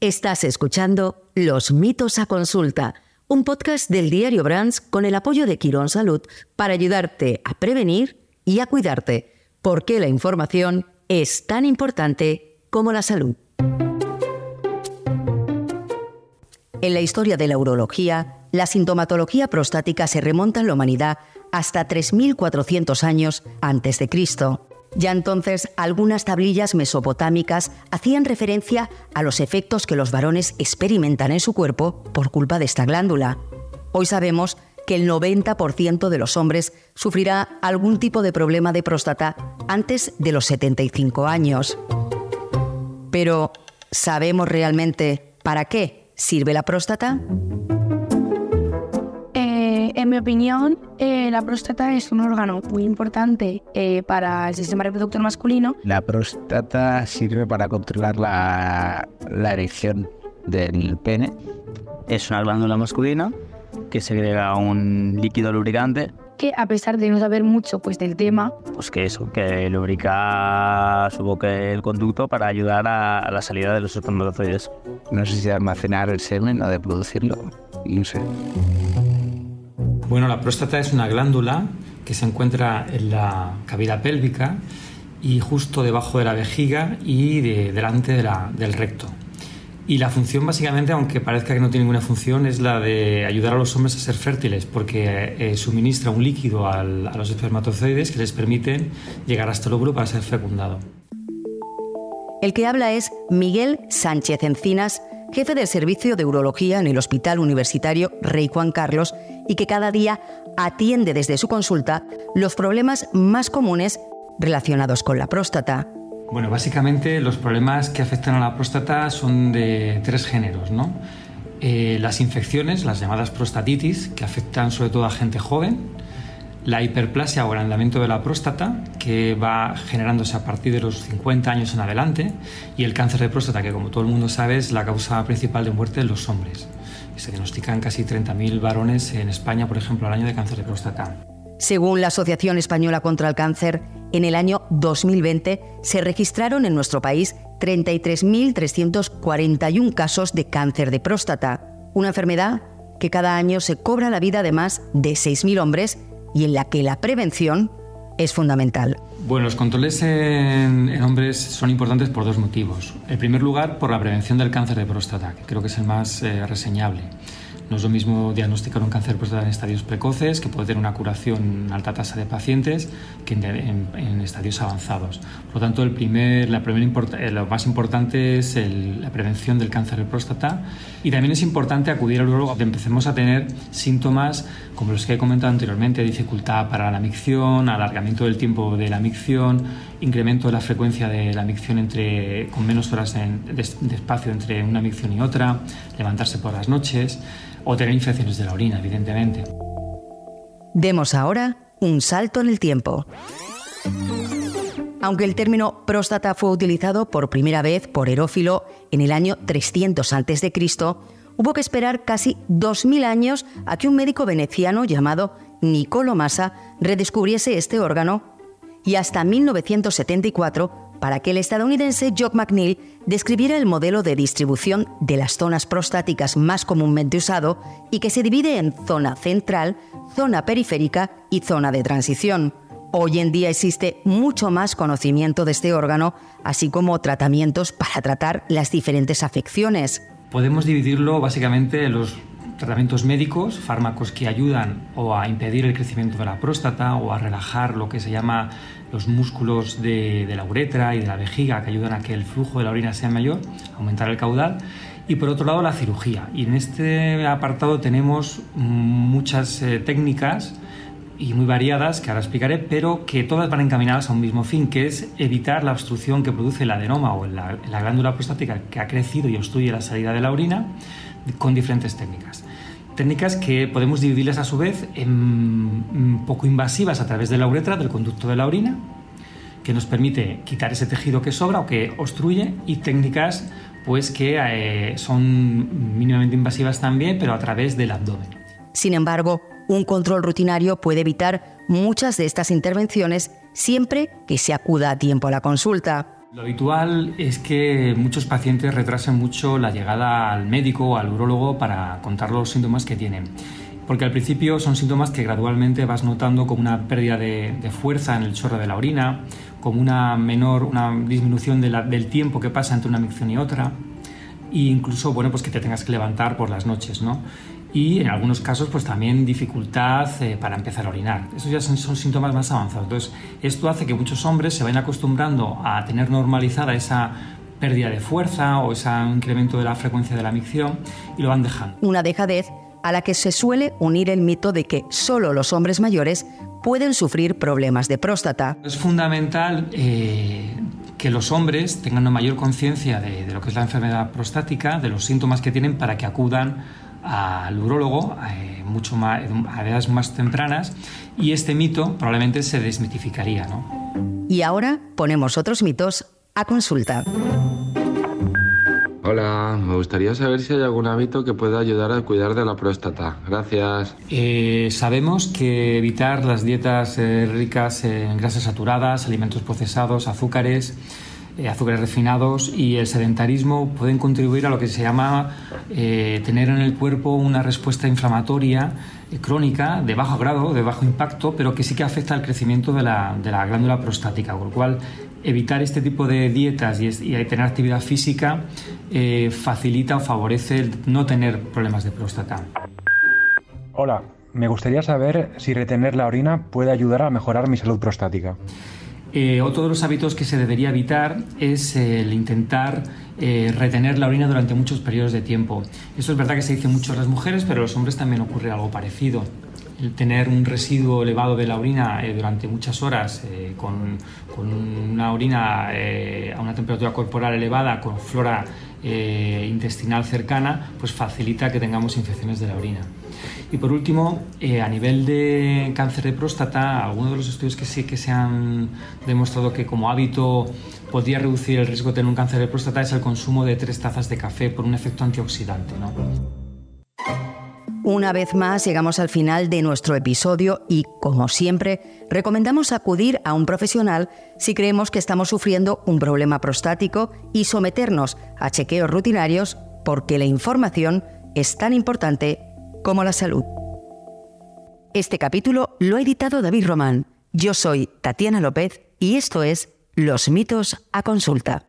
Estás escuchando Los mitos a consulta, un podcast del diario Brands con el apoyo de Quirón Salud para ayudarte a prevenir y a cuidarte, porque la información es tan importante como la salud. En la historia de la urología, la sintomatología prostática se remonta en la humanidad hasta 3.400 años antes de Cristo. Ya entonces, algunas tablillas mesopotámicas hacían referencia a los efectos que los varones experimentan en su cuerpo por culpa de esta glándula. Hoy sabemos que el 90% de los hombres sufrirá algún tipo de problema de próstata antes de los 75 años. Pero, ¿sabemos realmente para qué sirve la próstata? En mi opinión, eh, la próstata es un órgano muy importante eh, para el sistema reproductor masculino. La próstata sirve para controlar la, la erección del pene. Es una glándula masculina que segrega un líquido lubricante que a pesar de no saber mucho pues del tema, pues que eso, que lubrica su que el conducto para ayudar a, la salida de los espermatozoides. No sé si de almacenar el semen o de producirlo, no sé. Bueno, la próstata es una glándula que se encuentra en la cavidad pélvica y justo debajo de la vejiga y delante del recto. Y la función básicamente, aunque parezca que no tiene ninguna función, es la de ayudar a los hombres a ser fértiles, porque eh, suministra un líquido a los espermatozoides que les permiten llegar hasta el óvulo para ser fecundado. El que habla es Miguel Sánchez Encinas, jefe del Servicio de Urología en el Hospital Universitario Rey Juan Carlos y que cada día atiende desde su consulta los problemas más comunes relacionados con la próstata. Bueno, básicamente los problemas que afectan a la próstata son de tres géneros, ¿no? Eh, las infecciones, las llamadas prostatitis, que afectan sobre todo a gente joven, la hiperplasia o agrandamiento de la próstata, que va generándose a partir de los 50 años en adelante, y el cáncer de próstata, que como todo el mundo sabe es la causa principal de muerte en los hombres. Se diagnostican casi 30.000 varones en España, por ejemplo, al año de cáncer de próstata. Según la Asociación Española contra el Cáncer, en el año 2020 se registraron en nuestro país 33.341 casos de cáncer de próstata, una enfermedad que cada año se cobra la vida de más de 6.000 hombres y en la que la prevención es fundamental. Bueno, los controles en, hombres son importantes por dos motivos. En primer lugar, por la prevención del cáncer de próstata, que creo que es el más eh, reseñable. No es lo mismo diagnosticar un cáncer próstata en estadios precoces, que puede tener una curación en alta tasa de pacientes, que en, estadios avanzados. Por lo tanto, el primer, la eh, lo más importante es la prevención del cáncer de próstata y también es importante acudir al cuando empecemos a tener síntomas como los que he comentado anteriormente, dificultad para la micción, alargamiento del tiempo de la micción, incremento de la frecuencia de la micción entre, con menos horas de espacio entre una micción y otra, levantarse por las noches o tener infecciones de la orina, evidentemente. Demos ahora un salto en el tiempo. Aunque el término próstata fue utilizado por primera vez por Herófilo en el año 300 a.C., hubo que esperar casi 2.000 años a que un médico veneciano llamado Niccolo Massa redescubriese este órgano y hasta 1974 para que el estadounidense Jock McNeil describiera el modelo de distribución de las zonas prostáticas más comúnmente usado y que se divide en zona central, zona periférica y zona de transición. Hoy en día existe mucho más conocimiento de este órgano, así como tratamientos para tratar las diferentes afecciones. Podemos dividirlo básicamente en los tratamientos médicos, fármacos que ayudan o a impedir el crecimiento de la próstata o a relajar lo que se llama los músculos de, la uretra y de la vejiga que ayudan a que el flujo de la orina sea mayor, aumentar el caudal. Y por otro lado la cirugía. Y en este apartado tenemos muchas eh, técnicas y muy variadas que ahora explicaré, pero que todas van encaminadas a un mismo fin, que es evitar la obstrucción que produce el adenoma o la, la glándula prostática que ha crecido y obstruye la salida de la orina con diferentes técnicas técnicas que podemos dividirlas a su vez en poco invasivas a través de la uretra, del conducto de la orina, que nos permite quitar ese tejido que sobra o que obstruye, y técnicas pues que eh, son mínimamente invasivas también, pero a través del abdomen. Sin embargo, un control rutinario puede evitar muchas de estas intervenciones siempre que se acuda a tiempo a la consulta. Lo habitual es que muchos pacientes retrasen mucho la llegada al médico o al urólogo para contar los síntomas que tienen. Porque al principio son síntomas que gradualmente vas notando como una pérdida de, fuerza en el chorro de la orina, como una menor, una disminución del tiempo que pasa entre una micción y otra, e incluso, bueno, pues que te tengas que levantar por las noches, ¿no? Y en algunos casos pues también dificultad eh, para empezar a orinar. Esos ya son, síntomas más avanzados. Entonces, esto hace que muchos hombres se vayan acostumbrando a tener normalizada esa pérdida de fuerza o ese incremento de la frecuencia de la micción y lo van dejando. Una dejadez a la que se suele unir el mito de que solo los hombres mayores pueden sufrir problemas de próstata. Es fundamental eh, que los hombres tengan una mayor conciencia de, de lo que es la enfermedad prostática, de los síntomas que tienen para que acudan al urólogo eh, mucho más, a edades más tempranas y este mito probablemente se desmitificaría. ¿no? Y ahora ponemos otros mitos a consulta. Hola, me gustaría saber si hay algún hábito que pueda ayudar a cuidar de la próstata. Gracias. Eh, sabemos que evitar las dietas eh, ricas en grasas saturadas, alimentos procesados, azúcares, eh, azúcares refinados y el sedentarismo pueden contribuir a lo que se llama eh, tener en el cuerpo una respuesta inflamatoria eh, crónica de bajo grado, de bajo impacto, pero que sí que afecta al crecimiento de la, glándula prostática, con lo cual evitar este tipo de dietas y, tener actividad física facilita o favorece no tener problemas de próstata. Hola, me gustaría saber si retener la orina puede ayudar a mejorar mi salud prostática. Eh, otro de los hábitos que se debería evitar es el intentar eh, retener la orina durante muchos periodos de tiempo. Eso es verdad que se dice mucho a las mujeres, pero a los hombres también ocurre algo parecido. El tener un residuo elevado de la orina eh, durante muchas horas con, con, una orina a una temperatura corporal elevada, con flora intestinal cercana, pues facilita que tengamos infecciones de la orina. Y por último, eh, a nivel de cáncer de próstata, algunos de los estudios que sí que se han demostrado que como hábito podría reducir el riesgo de tener un cáncer de próstata es el consumo de tres tazas de café por un efecto antioxidante. Una vez más llegamos al final de nuestro episodio y, como siempre, recomendamos acudir a un profesional si creemos que estamos sufriendo un problema prostático y someternos a chequeos rutinarios porque la información es tan importante como la salud. Este capítulo lo ha editado David Román. Yo soy Tatiana López y esto es Los mitos a consulta.